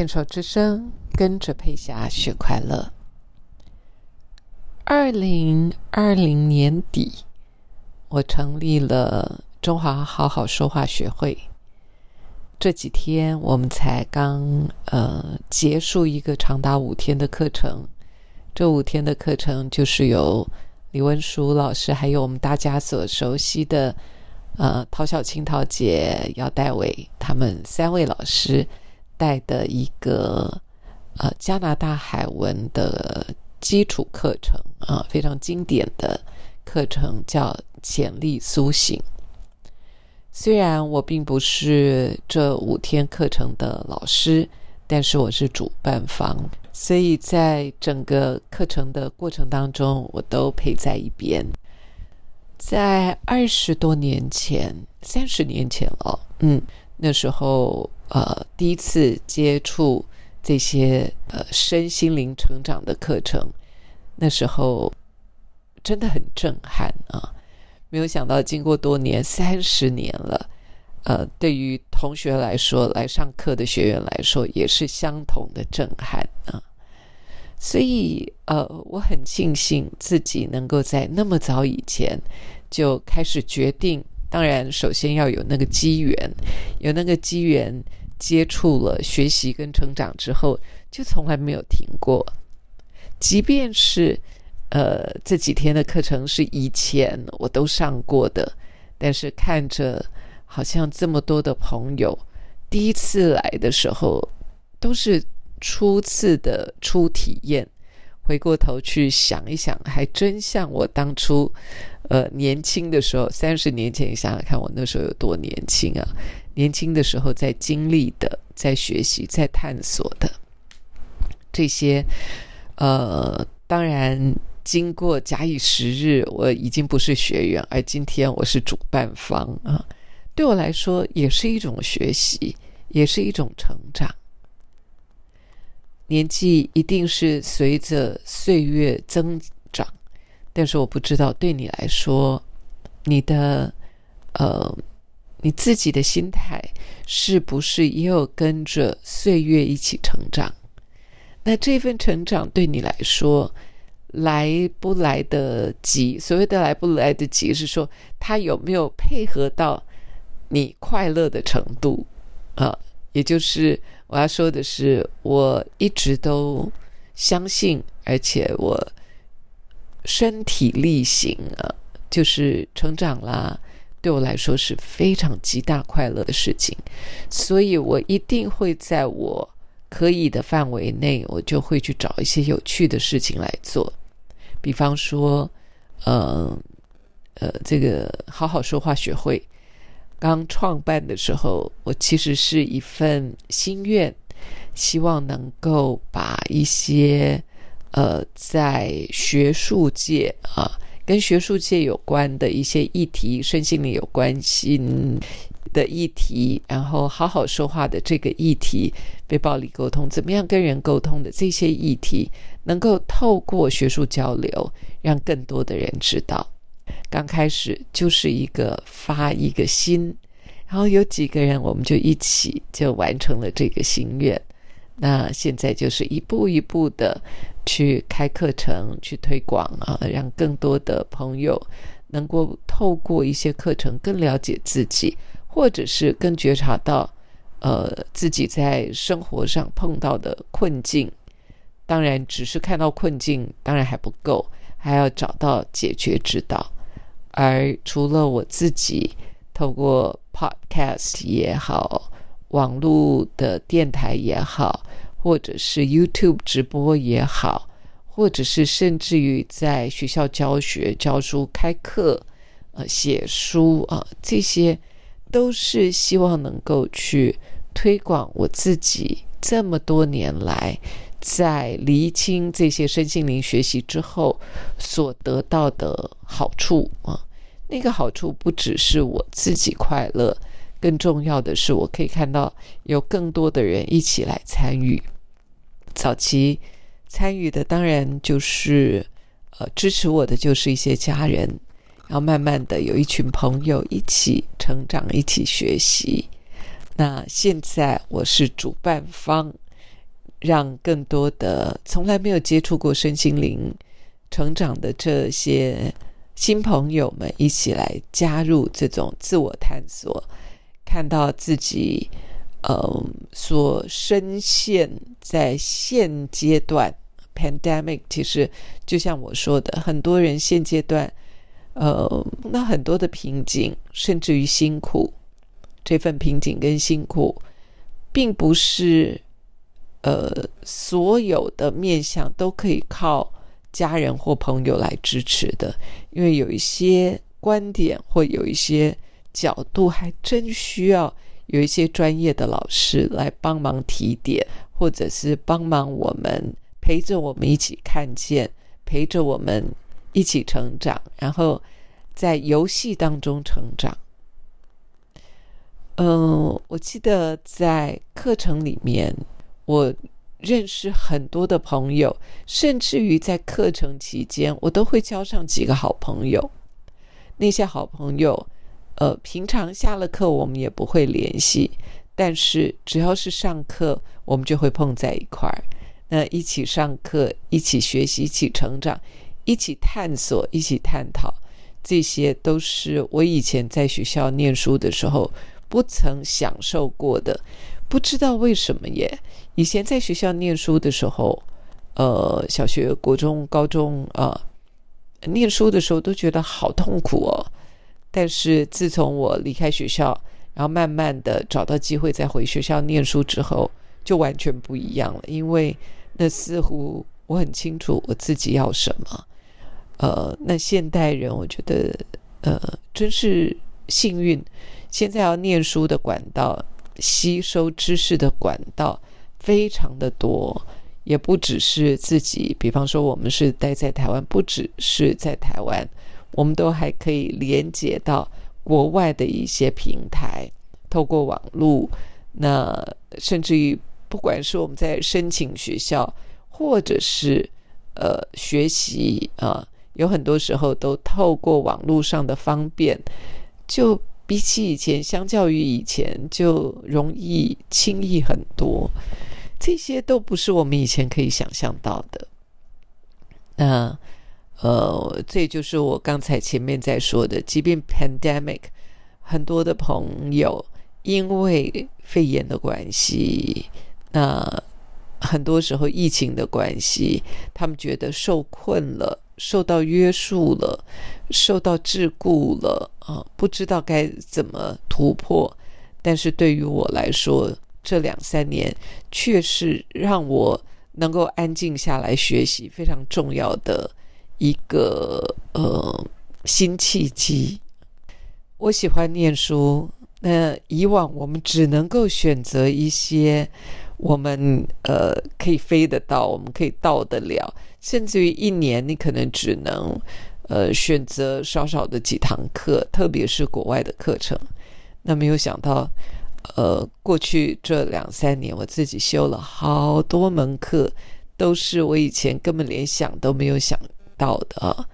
牵手之声，跟着佩霞学快乐。二零二零年底，我成立了中华好好说话学会。这几天我们才刚呃结束一个长达五天的课程，这五天的课程就是由李文淑老师，还有我们大家所熟悉的呃陶小青陶姐、姚代伟他们三位老师。带的一个呃加拿大海文的基础课程啊，非常经典的课程叫潜力苏醒。虽然我并不是这五天课程的老师，但是我是主办方，所以在整个课程的过程当中，我都陪在一边。在二十多年前，三十年前了，嗯，那时候。呃，第一次接触这些呃身心灵成长的课程，那时候真的很震撼啊！没有想到，经过多年，三十年了，呃，对于同学来说，来上课的学员来说，也是相同的震撼啊！所以，呃，我很庆幸自己能够在那么早以前就开始决定。当然，首先要有那个机缘，有那个机缘。接触了学习跟成长之后，就从来没有停过。即便是呃这几天的课程是以前我都上过的，但是看着好像这么多的朋友第一次来的时候都是初次的初体验，回过头去想一想，还真像我当初呃年轻的时候，三十年前想想看，我那时候有多年轻啊！年轻的时候在经历的、在学习、在探索的这些，呃，当然经过假以时日，我已经不是学员，而今天我是主办方啊。对我来说，也是一种学习，也是一种成长。年纪一定是随着岁月增长，但是我不知道对你来说，你的呃。你自己的心态是不是也有跟着岁月一起成长？那这份成长对你来说来不来得及？所谓的来不来得及，是说他有没有配合到你快乐的程度啊？也就是我要说的是，我一直都相信，而且我身体力行啊，就是成长啦。对我来说是非常极大快乐的事情，所以我一定会在我可以的范围内，我就会去找一些有趣的事情来做。比方说，呃呃，这个好好说话学会刚创办的时候，我其实是一份心愿，希望能够把一些呃在学术界啊。跟学术界有关的一些议题，身心灵有关系的议题，然后好好说话的这个议题，被暴力沟通，怎么样跟人沟通的这些议题，能够透过学术交流，让更多的人知道。刚开始就是一个发一个心，然后有几个人，我们就一起就完成了这个心愿。那现在就是一步一步的。去开课程，去推广啊，让更多的朋友能够透过一些课程更了解自己，或者是更觉察到，呃，自己在生活上碰到的困境。当然，只是看到困境当然还不够，还要找到解决之道。而除了我自己透过 Podcast 也好，网络的电台也好。或者是 YouTube 直播也好，或者是甚至于在学校教学、教书、开课、呃写书啊，这些都是希望能够去推广我自己这么多年来在厘清这些身心灵学习之后所得到的好处啊。那个好处不只是我自己快乐。更重要的是，我可以看到有更多的人一起来参与。早期参与的当然就是呃支持我的就是一些家人，然后慢慢的有一群朋友一起成长，一起学习。那现在我是主办方，让更多的从来没有接触过身心灵成长的这些新朋友们一起来加入这种自我探索，看到自己呃所深陷在现阶段 pandemic，其实就像我说的，很多人现阶段呃那很多的瓶颈，甚至于辛苦，这份瓶颈跟辛苦，并不是。呃，所有的面相都可以靠家人或朋友来支持的，因为有一些观点或有一些角度，还真需要有一些专业的老师来帮忙提点，或者是帮忙我们陪着我们一起看见，陪着我们一起成长，然后在游戏当中成长。嗯，我记得在课程里面。我认识很多的朋友，甚至于在课程期间，我都会交上几个好朋友。那些好朋友，呃，平常下了课我们也不会联系，但是只要是上课，我们就会碰在一块儿。那一起上课，一起学习，一起成长，一起探索，一起探讨，这些都是我以前在学校念书的时候不曾享受过的。不知道为什么耶？以前在学校念书的时候，呃，小学、国中、高中啊，念书的时候都觉得好痛苦哦。但是自从我离开学校，然后慢慢的找到机会再回学校念书之后，就完全不一样了。因为那似乎我很清楚我自己要什么。呃，那现代人我觉得，呃，真是幸运，现在要念书的管道。吸收知识的管道非常的多，也不只是自己。比方说，我们是待在台湾，不只是在台湾，我们都还可以连接到国外的一些平台，透过网络。那甚至于，不管是我们在申请学校，或者是呃学习啊，有很多时候都透过网络上的方便，就。比起以前，相较于以前，就容易轻易很多。这些都不是我们以前可以想象到的。那，呃这就是我刚才前面在说的，即便 pandemic，很多的朋友因为肺炎的关系，那很多时候疫情的关系，他们觉得受困了。受到约束了，受到桎梏了啊！不知道该怎么突破。但是对于我来说，这两三年却是让我能够安静下来学习非常重要的一个呃新契机。我喜欢念书，那以往我们只能够选择一些。我们呃可以飞得到，我们可以到得了，甚至于一年你可能只能呃选择少少的几堂课，特别是国外的课程。那没有想到，呃，过去这两三年我自己修了好多门课，都是我以前根本连想都没有想到的。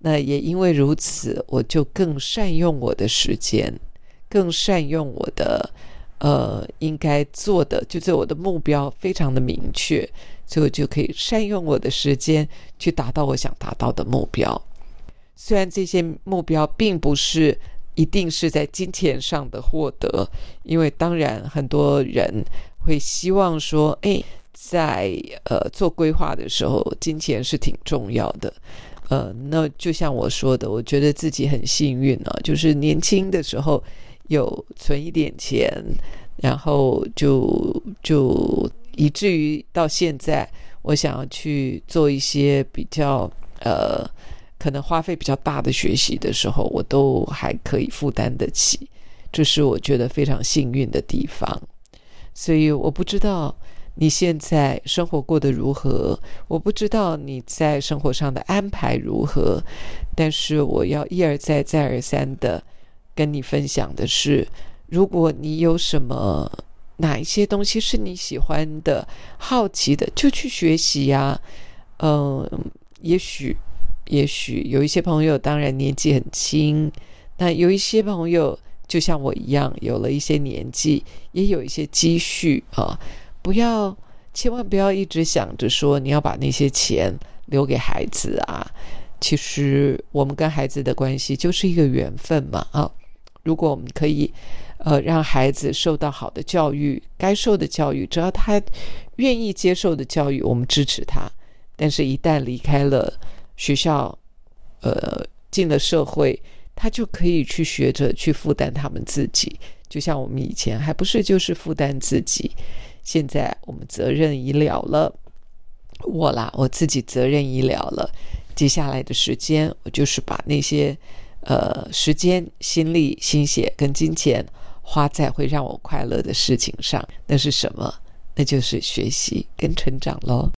那也因为如此，我就更善用我的时间，更善用我的。呃，应该做的就是我的目标非常的明确，所以我就可以善用我的时间去达到我想达到的目标。虽然这些目标并不是一定是在金钱上的获得，因为当然很多人会希望说，哎，在呃做规划的时候，金钱是挺重要的。呃，那就像我说的，我觉得自己很幸运啊，就是年轻的时候。有存一点钱，然后就就以至于到现在，我想要去做一些比较呃，可能花费比较大的学习的时候，我都还可以负担得起，这是我觉得非常幸运的地方。所以我不知道你现在生活过得如何，我不知道你在生活上的安排如何，但是我要一而再再而三的。跟你分享的是，如果你有什么哪一些东西是你喜欢的、好奇的，就去学习呀。嗯，也许，也许有一些朋友，当然年纪很轻，那有一些朋友就像我一样，有了一些年纪，也有一些积蓄啊。不要千万不要一直想着说你要把那些钱留给孩子啊。其实我们跟孩子的关系就是一个缘分嘛啊！如果我们可以，呃，让孩子受到好的教育，该受的教育，只要他愿意接受的教育，我们支持他。但是，一旦离开了学校，呃，进了社会，他就可以去学着去负担他们自己。就像我们以前还不是就是负担自己，现在我们责任已了了，我啦，我自己责任已了了。接下来的时间，我就是把那些呃时间、心力、心血跟金钱花在会让我快乐的事情上。那是什么？那就是学习跟成长喽。